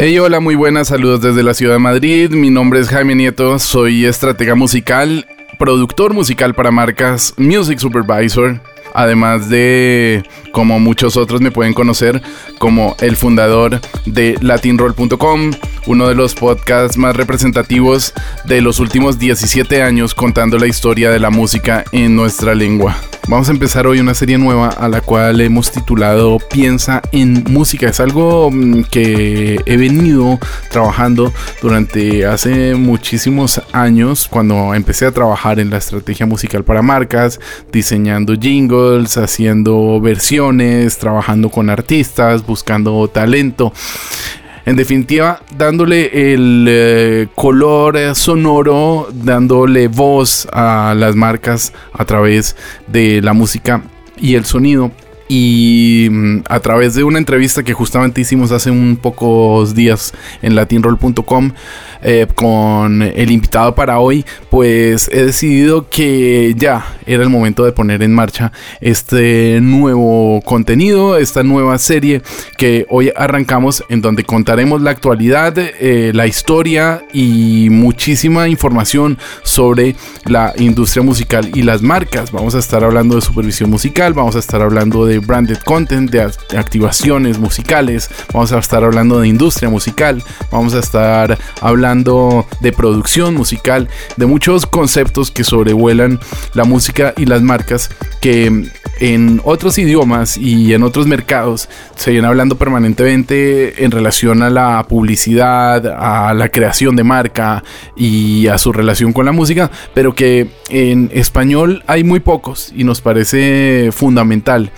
Hey, hola, muy buenas, saludos desde la ciudad de Madrid. Mi nombre es Jaime Nieto, soy estratega musical, productor musical para marcas, music supervisor, además de, como muchos otros me pueden conocer, como el fundador de latinroll.com, uno de los podcasts más representativos de los últimos 17 años contando la historia de la música en nuestra lengua. Vamos a empezar hoy una serie nueva a la cual hemos titulado Piensa en música. Es algo mm, que he venido trabajando durante hace muchísimos años cuando empecé a trabajar en la estrategia musical para marcas, diseñando jingles, haciendo versiones, trabajando con artistas, buscando talento. En definitiva, dándole el eh, color eh, sonoro, dándole voz a las marcas a través de la música y el sonido. Y mm, a través de una entrevista que justamente hicimos hace un pocos días en latinroll.com, eh, con el invitado para hoy, pues he decidido que ya era el momento de poner en marcha este nuevo contenido, esta nueva serie que hoy arrancamos en donde contaremos la actualidad, eh, la historia y muchísima información sobre la industria musical y las marcas. Vamos a estar hablando de supervisión musical, vamos a estar hablando de branded content, de activaciones musicales, vamos a estar hablando de industria musical, vamos a estar hablando de producción musical, de muchos conceptos que sobrevuelan la música y las marcas que en otros idiomas y en otros mercados se viene hablando permanentemente en relación a la publicidad, a la creación de marca y a su relación con la música, pero que en español hay muy pocos y nos parece fundamental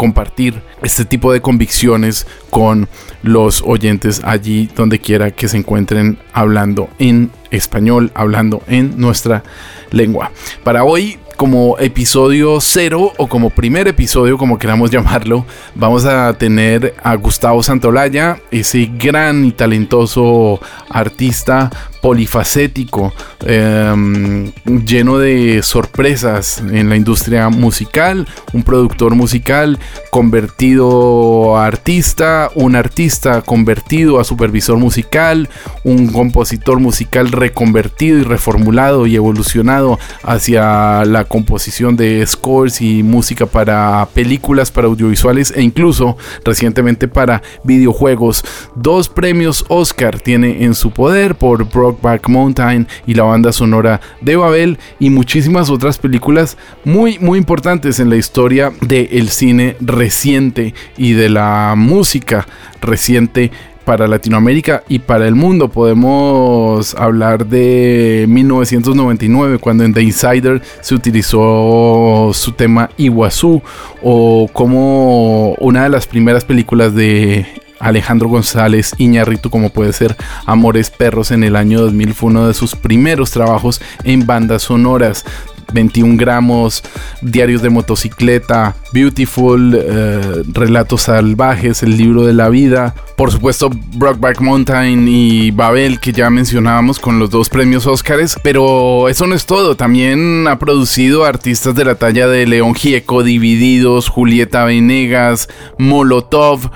compartir este tipo de convicciones con los oyentes allí donde quiera que se encuentren hablando en español, hablando en nuestra lengua. Para hoy como episodio cero o como primer episodio, como queramos llamarlo, vamos a tener a Gustavo Santolaya, ese gran y talentoso artista polifacético, em, lleno de sorpresas en la industria musical, un productor musical convertido a artista, un artista convertido a supervisor musical, un compositor musical reconvertido y reformulado y evolucionado hacia la composición de scores y música para películas, para audiovisuales e incluso recientemente para videojuegos. Dos premios Oscar tiene en su poder por Back Mountain y la banda sonora de Babel y muchísimas otras películas muy muy importantes en la historia del cine reciente y de la música reciente para Latinoamérica y para el mundo. Podemos hablar de 1999, cuando en The Insider se utilizó su tema Iguazú, o como una de las primeras películas de Alejandro González Iñarritu, como puede ser Amores Perros en el año 2000, fue uno de sus primeros trabajos en bandas sonoras. 21 gramos, diarios de motocicleta, Beautiful, eh, Relatos Salvajes, El libro de la vida, por supuesto Brockback Mountain y Babel que ya mencionábamos con los dos premios Oscars, pero eso no es todo, también ha producido artistas de la talla de León Gieco, Divididos, Julieta Venegas, Molotov,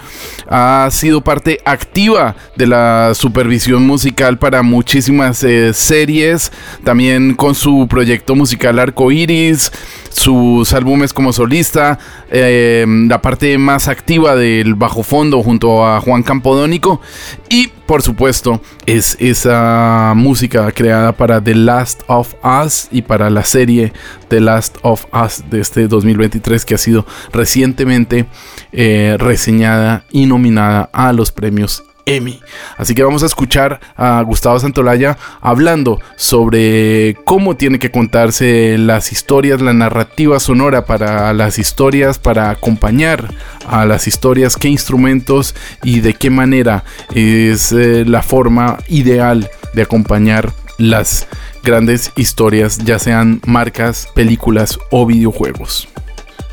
ha sido parte activa de la supervisión musical para muchísimas eh, series, también con su proyecto musical Arco Iris, sus álbumes como solista, eh, la parte más activa del bajo fondo junto a Juan Campodónico y por supuesto es esa música creada para The Last of Us y para la serie The Last of Us de este 2023 que ha sido recientemente eh, reseñada y nominada a los premios Emmy. Así que vamos a escuchar a Gustavo Santolaya hablando sobre cómo tiene que contarse las historias, la narrativa sonora para las historias, para acompañar a las historias, qué instrumentos y de qué manera es eh, la forma ideal de acompañar las grandes historias, ya sean marcas, películas o videojuegos.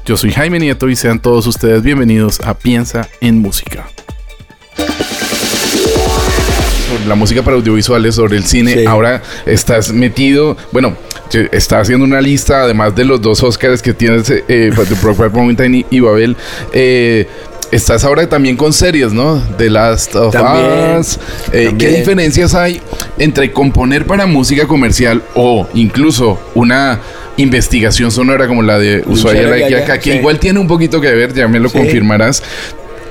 Yo soy Jaime Nieto y sean todos ustedes bienvenidos a Piensa en Música la música para audiovisuales, sobre el cine. Ahora estás metido, bueno, estás haciendo una lista, además de los dos Oscars que tienes, eh, de Mountain y, Babel. Eh, estás ahora también con series, ¿no? The Last of Us. Eh, ¿Qué diferencias hay entre componer para música comercial o incluso una investigación sonora como la de Ushuaia la que igual tiene un poquito que ver, ya me lo confirmarás,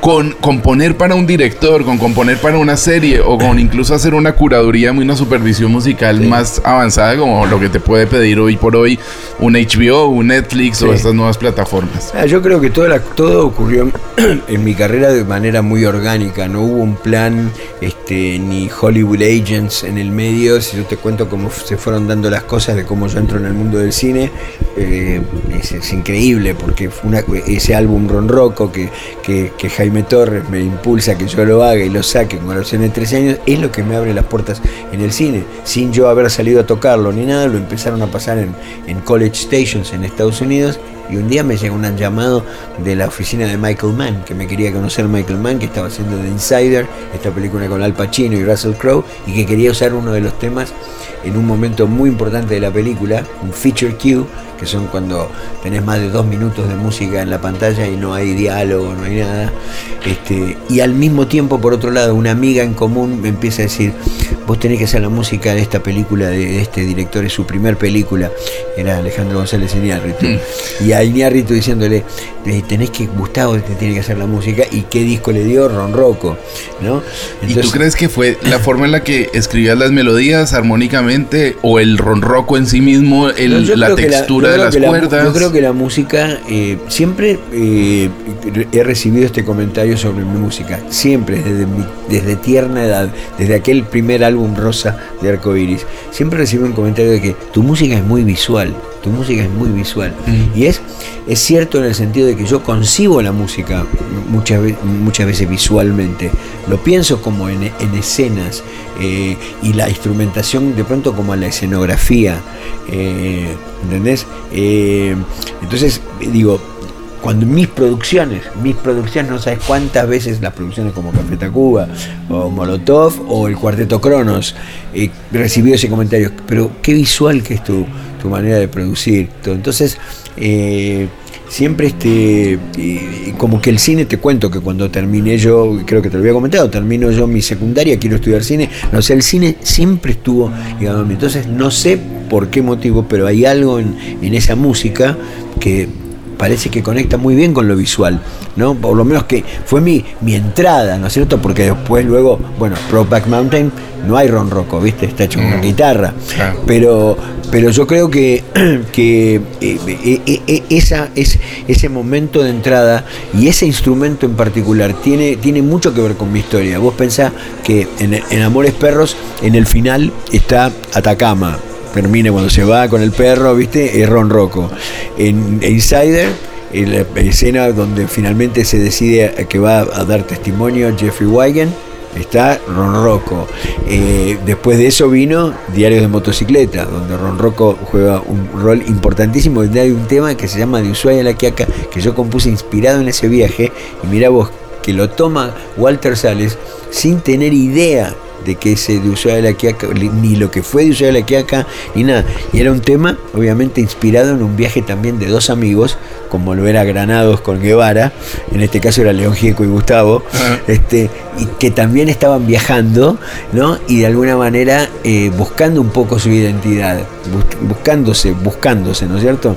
con componer para un director, con componer para una serie o con incluso hacer una curaduría, una supervisión musical más avanzada como lo que te puede pedir hoy por hoy un HBO, un Netflix o estas nuevas plataformas. Ah, yo creo que todo, todo ocurrió en mi carrera de manera muy orgánica, no hubo un plan este, ni Hollywood Agents en el medio, si yo te cuento cómo se fueron dando las cosas de cómo yo entro en el mundo del cine, eh, es, increíble porque fue ese álbum Ronroco que, que, que Jaime me Torres me impulsa que yo lo haga y lo saque con los de 13 años, es lo que me abre las puertas en el cine. Sin yo haber salido a tocarlo ni nada, lo empezaron a pasar en, en College Stations en Estados Unidos y un día me llegó un llamado de la oficina de Michael Mann, que me quería conocer Michael Mann, que estaba haciendo The Insider, esta película con Al Pacino y Russell Crowe, y que quería usar uno de los temas en un momento muy importante de la película, un feature cue, que son cuando tenés más de dos minutos de música en la pantalla y no hay diálogo, no hay nada. Este, y al mismo tiempo, por otro lado, una amiga en común me empieza a decir, vos tenés que hacer la música de esta película, de este director, es su primer película, era Alejandro González Iñárritu. Mm. Y a Iñárritu diciéndole, tenés que, Gustavo te tiene que hacer la música, y qué disco le dio Ron Rocco, ¿no? ¿Y tú crees que fue la forma en la que escribías las melodías armónicamente, o el Ron Rocco en sí mismo, la textura de las cuerdas? yo creo que la música, eh, siempre eh, he recibido este comentario sobre mi música, siempre, desde, desde tierna edad, desde aquel primer álbum rosa de arco iris. Siempre recibo un comentario de que tu música es muy visual, tu música es muy visual. Mm. Y es, es cierto en el sentido de que yo concibo la música muchas, muchas veces visualmente. Lo pienso como en, escenas eh, y la instrumentación de pronto como la escenografía. Eh, ¿Entendés? Eh, entonces, digo, cuando mis producciones, mis producciones, no sabes cuántas veces las producciones como Café Tacuba o Molotov o el Cuarteto Cronos, he recibido ese comentario, pero qué visual que es tu, tu manera de producir. Entonces, eh, siempre este, como que el cine, te cuento que cuando terminé yo, creo que te lo había comentado, termino yo mi secundaria, quiero estudiar cine, no sé, el cine siempre estuvo, digamos, entonces no sé por qué motivo, pero hay algo en, en esa música que parece que conecta muy bien con lo visual, ¿no? Por lo menos que fue mi, mi entrada, ¿no es cierto? Porque después luego, bueno, Back Mountain no hay ron roco, ¿viste? Está hecho con una guitarra. Pero, pero yo creo que, que eh, eh, eh, esa, es, ese momento de entrada y ese instrumento en particular tiene, tiene mucho que ver con mi historia. Vos pensás que en, en Amores Perros, en el final está Atacama, termina cuando se va con el perro, ¿viste? Es Ron Rocco. En Insider, en la escena donde finalmente se decide que va a dar testimonio Jeffrey Wigan, está Ron Rocco. Eh, después de eso vino Diarios de Motocicleta, donde Ron Rocco juega un rol importantísimo, hay un tema que se llama De Ushuaia a la Quiaca, que yo compuse inspirado en ese viaje, y mira vos, que lo toma Walter Sales sin tener idea de que ese de Ushuaia de la Quiaca, ni lo que fue de Ushuaia de la Quiaca, ni nada. Y era un tema, obviamente, inspirado en un viaje también de dos amigos, como lo era Granados con Guevara, en este caso era León Gieco y Gustavo, este, y que también estaban viajando, ¿no? Y de alguna manera eh, buscando un poco su identidad, buscándose, buscándose, ¿no es cierto?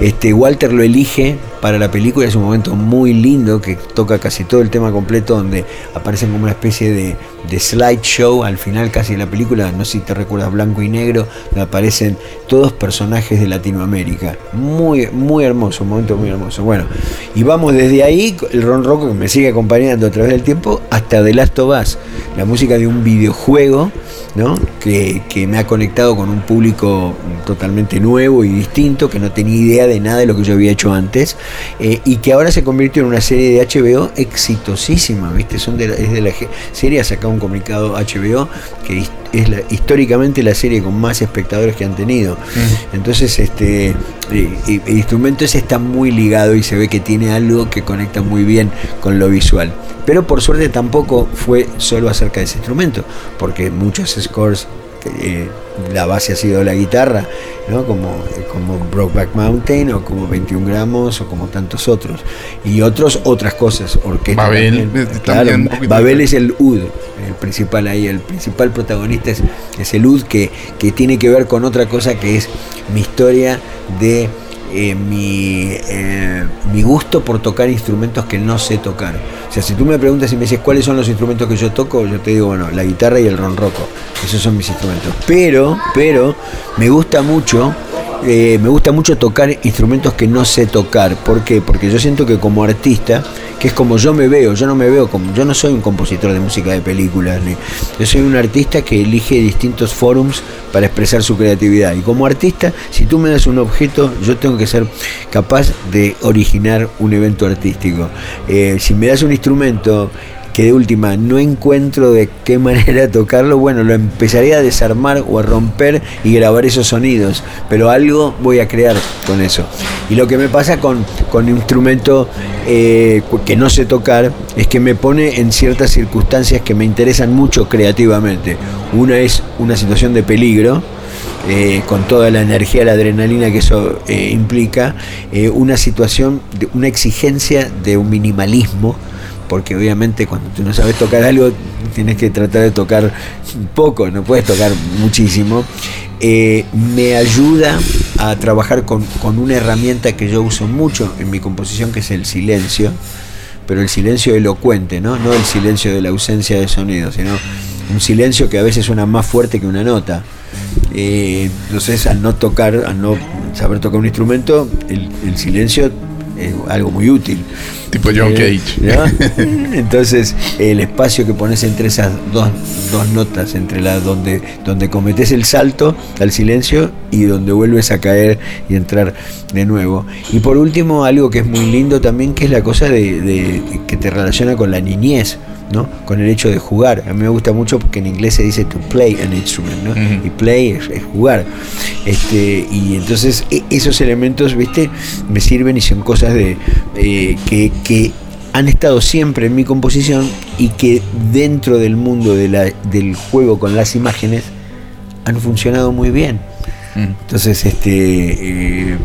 Este, Walter lo elige para la película, es un momento muy lindo que toca casi todo el tema completo, donde aparecen como una especie de, de slideshow al final casi de la película, no sé si te recuerdas, blanco y negro, donde aparecen todos personajes de Latinoamérica. Muy, muy hermoso, un momento muy hermoso. Bueno, y vamos desde ahí, el Ron Rocco que me sigue acompañando a través del tiempo, hasta The Last of Us, la música de un videojuego ¿no? Que, me ha conectado con un público totalmente nuevo y distinto, que no tenía idea de nada de lo que yo había hecho antes, eh, y que ahora se convirtió en una serie de HBO exitosísima, ¿viste? Son es de la serie, ha sacado un comunicado HBO que es la, históricamente la serie con más espectadores que han tenido. Entonces, este el instrumento ese está muy ligado y se ve que tiene algo que conecta muy bien con lo visual. Pero por suerte tampoco fue solo acerca de ese instrumento, porque muchos scores eh, la base ha sido la guitarra, ¿no? como, como Brokeback Mountain o como 21 gramos o como tantos otros. Y otros, otras cosas, orquesta. Babel, también. Babel es el UD, el principal ahí, el principal protagonista es, es el UD que, que tiene que ver con otra cosa que es mi historia de eh, mi, eh, mi, gusto por tocar instrumentos que no sé tocar. O sea, si tú me preguntas y me dices cuáles son los instrumentos que yo toco, yo te digo, bueno, la guitarra y el ronroco. Esos son mis instrumentos. Pero, pero, me gusta mucho eh, me gusta mucho tocar instrumentos que no sé tocar. ¿Por qué? Porque yo siento que como artista, que es como yo me veo, yo no me veo como, yo no soy un compositor de música de películas, yo soy un artista que elige distintos forums para expresar su creatividad. Y como artista, si tú me das un objeto, yo tengo que ser capaz de originar un evento artístico. Eh, si me das un instrumento que de última no encuentro de qué manera tocarlo, bueno, lo empezaría a desarmar o a romper y grabar esos sonidos, pero algo voy a crear con eso. Y lo que me pasa con, con instrumento eh, que no sé tocar es que me pone en ciertas circunstancias que me interesan mucho creativamente. Una es una situación de peligro, eh, con toda la energía, la adrenalina que eso eh, implica, una situación, de, una exigencia de un minimalismo porque obviamente cuando tú no sabes tocar algo, tienes que tratar de tocar poco, no puedes tocar muchísimo. Eh, me ayuda a trabajar con, una herramienta que yo uso mucho en mi composición, que es el silencio, pero el silencio elocuente, ¿no? No el silencio de la ausencia de sonido, sino un silencio que a veces suena más fuerte que una nota. Eh, entonces, al no tocar, al no saber tocar un instrumento, el silencio es algo muy útil. Tipo John Cage. Entonces, el espacio que pones entre esas dos, dos notas, entre la donde, donde cometes el salto al silencio y donde vuelves a caer y entrar de nuevo. Y por último, algo que es muy lindo también, que es la cosa de que te relaciona con la niñez. ¿no? con el hecho de jugar. A mí me gusta mucho porque en inglés se dice to play an instrument, ¿no? y play es, jugar. Este, y entonces e, esos elementos, ¿viste? Me sirven y son cosas de eh, que, que han estado siempre en mi composición y que dentro del mundo de la, del juego con las imágenes han funcionado muy bien. Entonces, este, eh,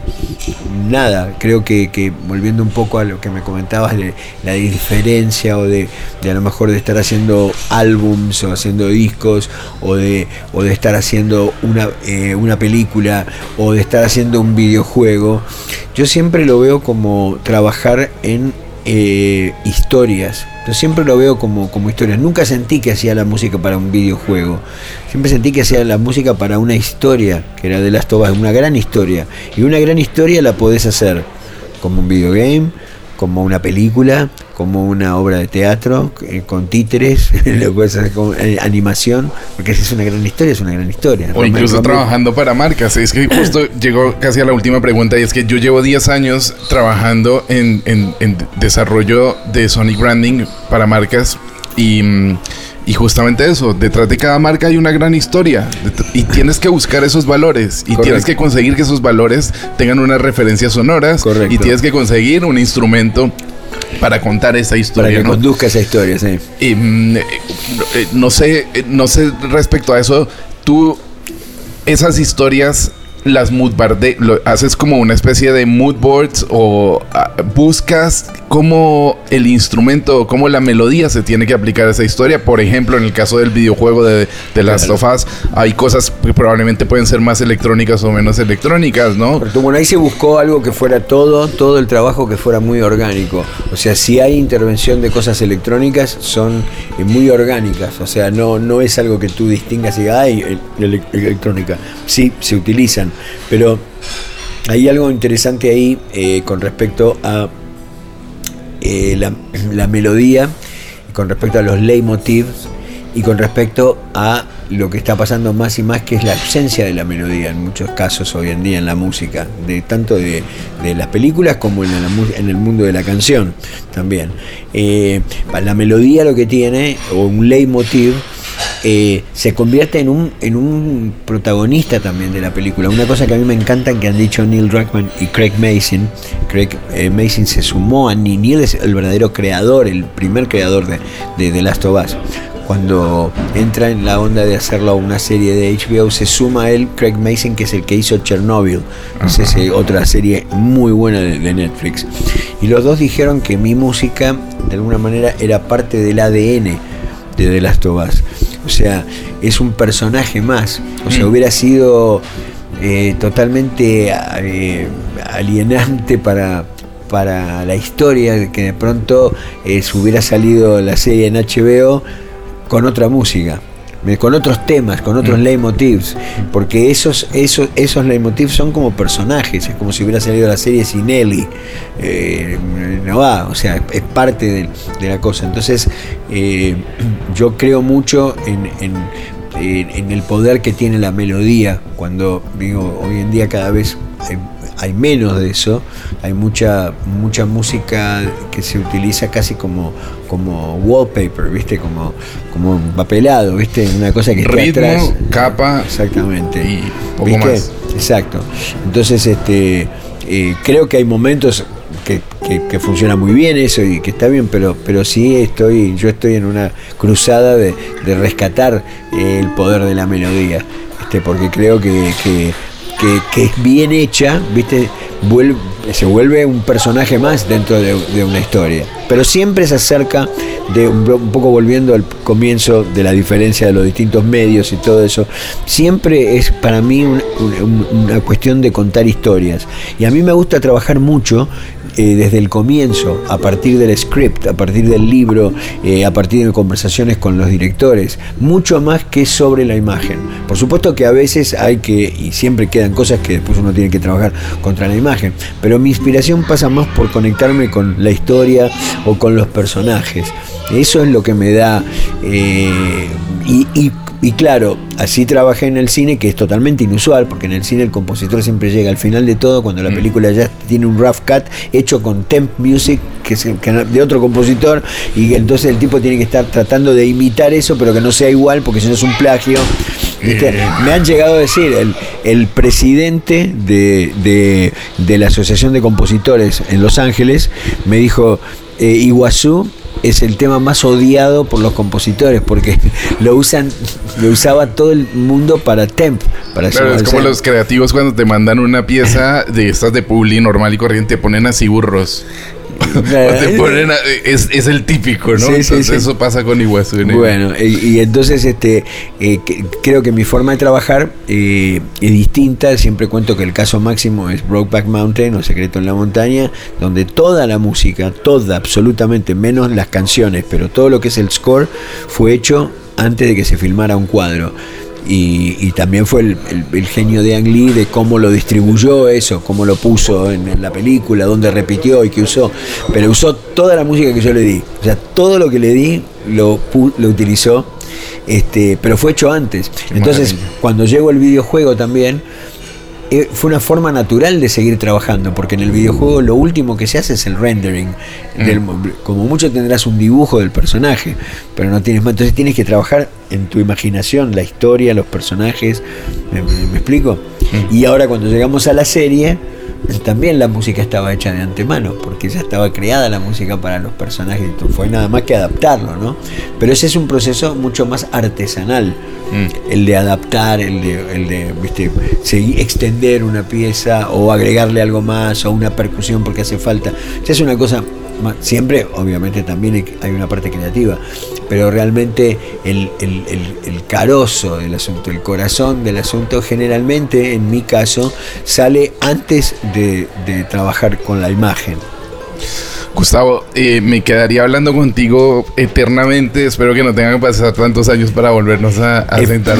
nada, creo que, volviendo un poco a lo que me comentabas de la diferencia o de, a lo mejor de estar haciendo álbums o haciendo discos o de, o de estar haciendo una, eh, una película o de estar haciendo un videojuego, yo siempre lo veo como trabajar en eh, historias. Yo siempre lo veo como, como historias. Nunca sentí que hacía la música para un videojuego. Siempre sentí que hacía la música para una historia, que era de las tobas, una gran historia. Y una gran historia la podés hacer como un videogame, como una película, como una obra de teatro, eh, con títeres, lo puedes hacer con eh, animación, porque es una gran historia, es una gran historia. O incluso trabajando para marcas. Es que justo llegó casi a la última pregunta y es que yo llevo 10 años trabajando en, en desarrollo de Sonic Branding para marcas y y justamente eso, detrás de cada marca hay una gran historia y tienes que buscar esos valores y tienes que conseguir que esos valores tengan unas referencias sonoras y tienes que conseguir un instrumento para contar esa historia. Para que conduzca esa historia, sí. Y, mm, eh, no sé, eh, no sé respecto a eso, tú esas historias las mood lo, haces como una especie de mood boards o ah, buscas cómo el instrumento, cómo la melodía se tiene que aplicar a esa historia. Por ejemplo, en el caso del videojuego de, de Last of Us, hay cosas que probablemente pueden ser más electrónicas o menos electrónicas, ¿no? Pero bueno, ahí se buscó algo que fuera todo, todo el trabajo que fuera muy orgánico. O sea, si hay intervención de cosas electrónicas, son eh, muy orgánicas. O sea, no, no es algo que tú distingas y digas, ay, electrónica. Sí, se utilizan pero hay algo interesante ahí eh, con respecto a eh, la, melodía, con respecto a los leitmotivs y con respecto a lo que está pasando más y más, que es la ausencia de la melodía en muchos casos hoy en día en la música, tanto de, las películas como en, en, el mundo de la canción también. Eh, la melodía lo que tiene, o un leitmotiv, eh, se convierte en un, en un protagonista también de la película. Una cosa que a mí me encanta que han dicho Neil Druckmann y Craig Mason. Craig eh, Mason se sumó a Neil es el verdadero creador, el primer creador de, de The Last of Us. cuando entra en la onda de hacerlo una serie de HBO, se suma a él Craig Mason, que es el que hizo Chernobyl, es esa otra serie muy buena de, de Netflix. Y los dos dijeron que mi música, de alguna manera, era parte del ADN de The Last of Us. O sea, es un personaje más. O sea, Mm. hubiera sido eh, totalmente eh, alienante para, para la historia que de pronto eh, se hubiera salido la serie en HBO con otra música. Eh, Con otros temas, con otros Mm. leitmotivs, porque esos, esos, esos leitmotivs son como personajes, es como si hubiera salido la serie sin Ellie. Eh, no va, o sea, es parte de, de la cosa. Entonces, eh, yo creo mucho en, en- en- en el poder que tiene la melodía, cuando digo, hoy en día cada vez hay, menos de eso, hay mucha, mucha música que se utiliza casi como, como wallpaper, ¿viste? Como, como papelado, ¿viste? Una cosa que está atrás. capa Exactamente. y poco ¿Viste? más. Exacto. Entonces, este, eh, creo que hay momentos que, que, que funciona muy bien eso y que está bien, pero, pero sí estoy, yo estoy en una cruzada de, de rescatar el poder de la melodía, este, porque creo que, que, que- es bien hecha, viste, se vuelve un personaje más dentro de, una historia. Pero siempre se acerca de un, poco volviendo al comienzo de la diferencia de los distintos medios y todo eso, siempre es para mí un- un- una cuestión de contar historias. Y a mí me gusta trabajar mucho eh, desde el comienzo, a partir del script, a partir del libro, eh, a partir de conversaciones con los directores, mucho más que sobre la imagen. Por supuesto que a veces hay que, y siempre quedan cosas que después uno tiene que trabajar contra la imagen, pero mi inspiración pasa más por conectarme con la historia o con los personajes. Eso es lo que me da... eh, y, y- y claro, así trabajé en el cine, que es totalmente inusual, porque en el cine el compositor siempre llega al final de todo, cuando la Mm. película ya tiene un rough cut hecho con temp music, que es de otro compositor, y entonces el tipo tiene que estar tratando de imitar eso, pero que no sea igual, porque si no es un plagio. ¿Viste? Eh. Me han llegado a decir, el, el presidente de, de- de la Asociación de Compositores en Los Ángeles me dijo, eh, Iguazú es el tema más odiado por los compositores porque lo usan lo usaba todo el mundo para temp para Claro, es como los creativos cuando te mandan una pieza de estas de publi normal y corriente, te ponen así burros. o te ponen a- es, es el típico, ¿no? Sí, sí, Entonces sí. eso pasa con Iguazú. ¿no? Bueno, y, y entonces este eh, que- creo que mi forma de trabajar eh, es distinta. Siempre cuento que el caso máximo es Brokeback Mountain o Secreto en la Montaña, donde toda la música, toda, absolutamente, menos las canciones, pero todo lo que es el score fue hecho antes de que se filmara un cuadro. Y, y también fue el, el- el genio de Ang Lee de cómo lo distribuyó eso, cómo lo puso en, en la película, dónde repitió y qué usó. Pero usó toda la música que yo le di. O sea, todo lo que le di lo, lo utilizó, este, pero fue hecho antes. Entonces, cuando llegó el videojuego también, fue una forma natural de seguir trabajando, porque en el videojuego lo último que se hace es el rendering. del mo- como mucho tendrás un dibujo del personaje, pero no tienes más. Entonces tienes que trabajar en tu imaginación, la historia, los personajes. ¿Me, explico? Y ahora cuando llegamos a la serie, también la música estaba hecha de antemano, porque ya estaba creada la música para los personajes, fue nada más que adaptarlo, ¿no? Pero ese es un proceso mucho más artesanal, Mm. el de adaptar, el de, el de ¿viste? Segui- extender una pieza o agregarle algo más o una percusión porque hace falta. Ya es una cosa, siempre obviamente también hay- una parte creativa, pero realmente el, el, el- el carozo del asunto, el corazón del asunto generalmente, en mi caso, sale antes de, de trabajar con la imagen. Gustavo, eh, me quedaría hablando contigo eternamente. Espero que no tengan que pasar tantos años para volvernos a, a sentar.